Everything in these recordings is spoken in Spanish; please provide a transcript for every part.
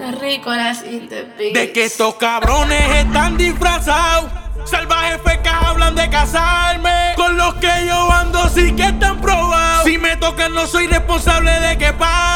Está rico la cinta, De que estos cabrones están disfrazados. Salvajes fecas hablan de casarme. Con los que yo ando sí que están probados. Si me tocan no soy responsable de que pase.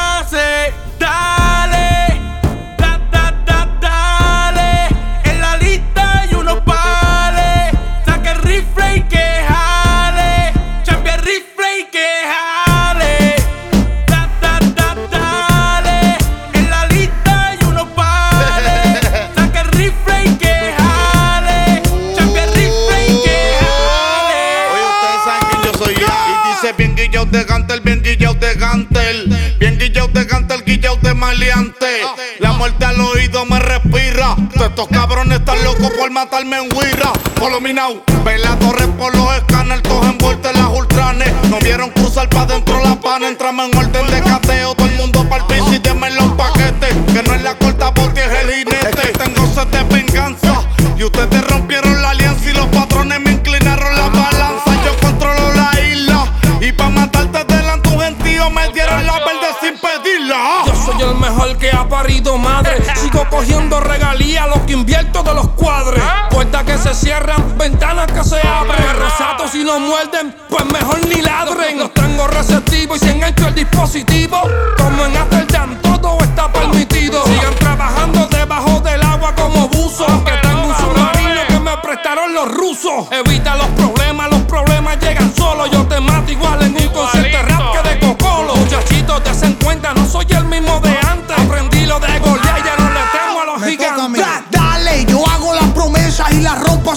Bien guillao de Gantel, guillao de maleante. La muerte al oído me respira. estos cabrones están locos por matarme en Huira. Follow me now. Ve la torre por los escáneres, todos envueltos en las ultranes. No vieron cruzar pa' dentro la pana. Entramos en orden de cateo. Cogiendo regalías, lo que invierto de los cuadres. Puertas que se cierran, ventanas que se abren. Rosatos si no muerden, pues mejor ni ladren. Los tengo receptivos y se engancho el dispositivo. Como en Amsterdam, todo está permitido. Sigan trabajando debajo del agua como buzos. Que tengo un submarino que me prestaron los rusos. Evita los problemas, los problemas llegan solos. Yo te mato igual en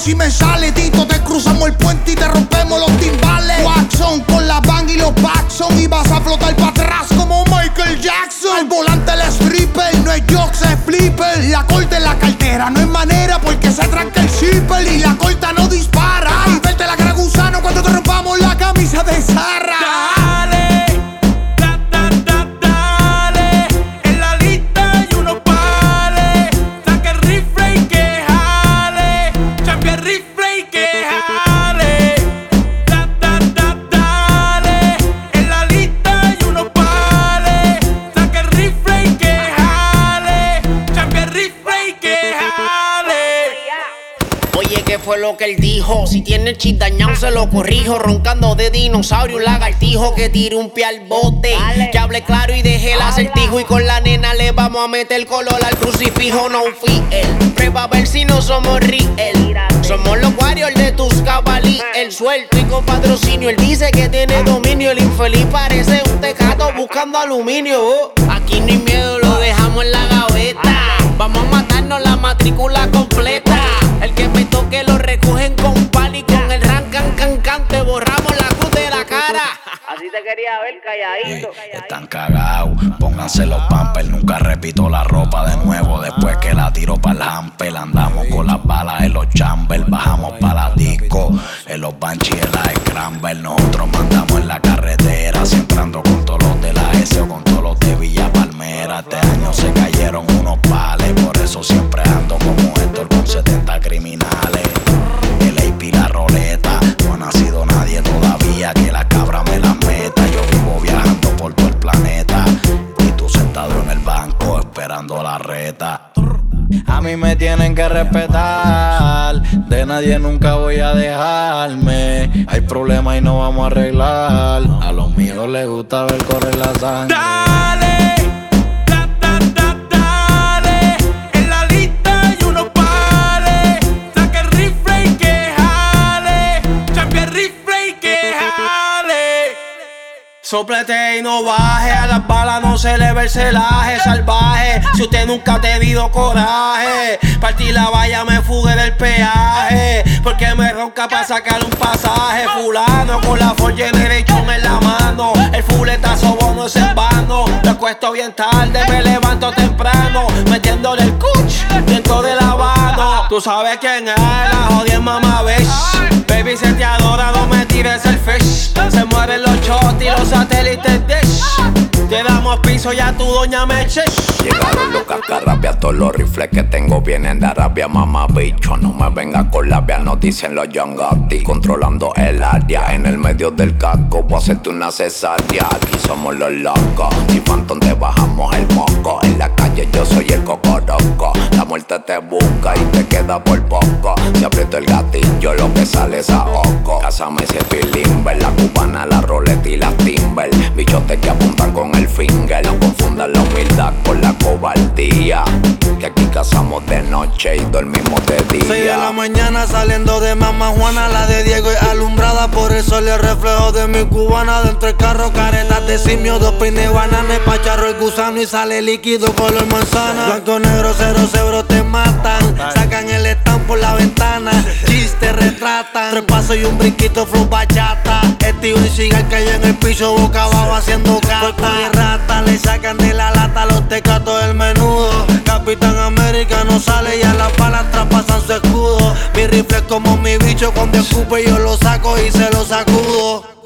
si me sale. Tito, te cruzamos el puente y te rompemos los timbales. Watson con la bang y los Paxson. Y vas a flotar para atrás como Michael Jackson. Al volante el stripper, no es jokes, es flipper. La corta en la cartera, no es manera porque se tranca fue lo que él dijo. Si tiene el chip dañado, se lo corrijo. Roncando de dinosaurio, un lagartijo que tire un pie al bote. Que hable claro y deje el acertijo. Y con la nena le vamos a meter color al crucifijo. No él Prueba a ver si no somos real. Somos los warriors de tus cabalí. El suelto y con patrocinio. Él dice que tiene dominio. El infeliz parece un tecato buscando aluminio. Aquí no hay miedo, lo dejamos en la gaveta. Vamos a matarnos la matrícula completa. Calladito. están cagados, pónganse los pampers. Nunca repito la ropa de nuevo. Después que la tiro para el hamper, andamos con las balas en los chambers. Bajamos para la disco, en los banchis en la scramble. Nosotros mandamos en la carretera, siempre ando con todos los de la S o con todos los de Villa Palmera. Este año se cayeron unos pales, por eso siempre ando como Héctor con 70 criminales. El AP la roleta, no ha nacido nadie todavía que la cabra me la A mí me tienen que respetar, de nadie nunca voy a dejarme. Hay problemas y no vamos a arreglar. A los míos les gusta ver correr la sangre. Soplete y no baje, a las balas no se le ve el celaje salvaje. Si usted nunca ha tenido coraje, partí la valla me fugue del peaje. Porque me ronca para sacar un pasaje. Fulano con la Ford Generation en la mano. El fuletazo bono es en vano. Lo acuesto bien tarde, me levanto temprano. Metiéndole el cuch dentro del lavado. Tú sabes quién es, la jodida mamá satélites dish. Te damos piso ya tu doña me eche. Llegaron los cascarrabias, todos los rifles que tengo vienen de Arabia, mamá bicho. No me venga con labia, nos dicen los Young Controlando el área, en el medio del casco, voy a hacerte una cesárea. Aquí somos los locos, si Phantom te bajamos el moco. En la calle yo soy el cocoroco. La muerte te busca y te queda por poco. Si aprieto el gatillo, lo que sale es a oco. Cásame si es limber, la cubana, la roleta humildad con la cobardía. Que aquí cazamos de noche y dormimos de día. 6 de la mañana saliendo de Mamá Juana, la de Diego y alumbrada por el sol y el reflejo de mi cubana. Dentro del carro, caretas de simio, dos peines, bananas, pacharro el gusano y sale líquido color manzana. Blanco, negro, cero, cero, te matan. Sacan el stand por la ventana, chistes retratan. Tres pasos y un brinquito, flow bachata. Un cigar cayó en el piso, boca abajo haciendo carta. y rata, le sacan de la lata los tecatos del menudo. Capitán América no sale y a las balas traspasan su escudo. Mi rifle es como mi bicho cuando escupe yo lo saco y se lo sacudo.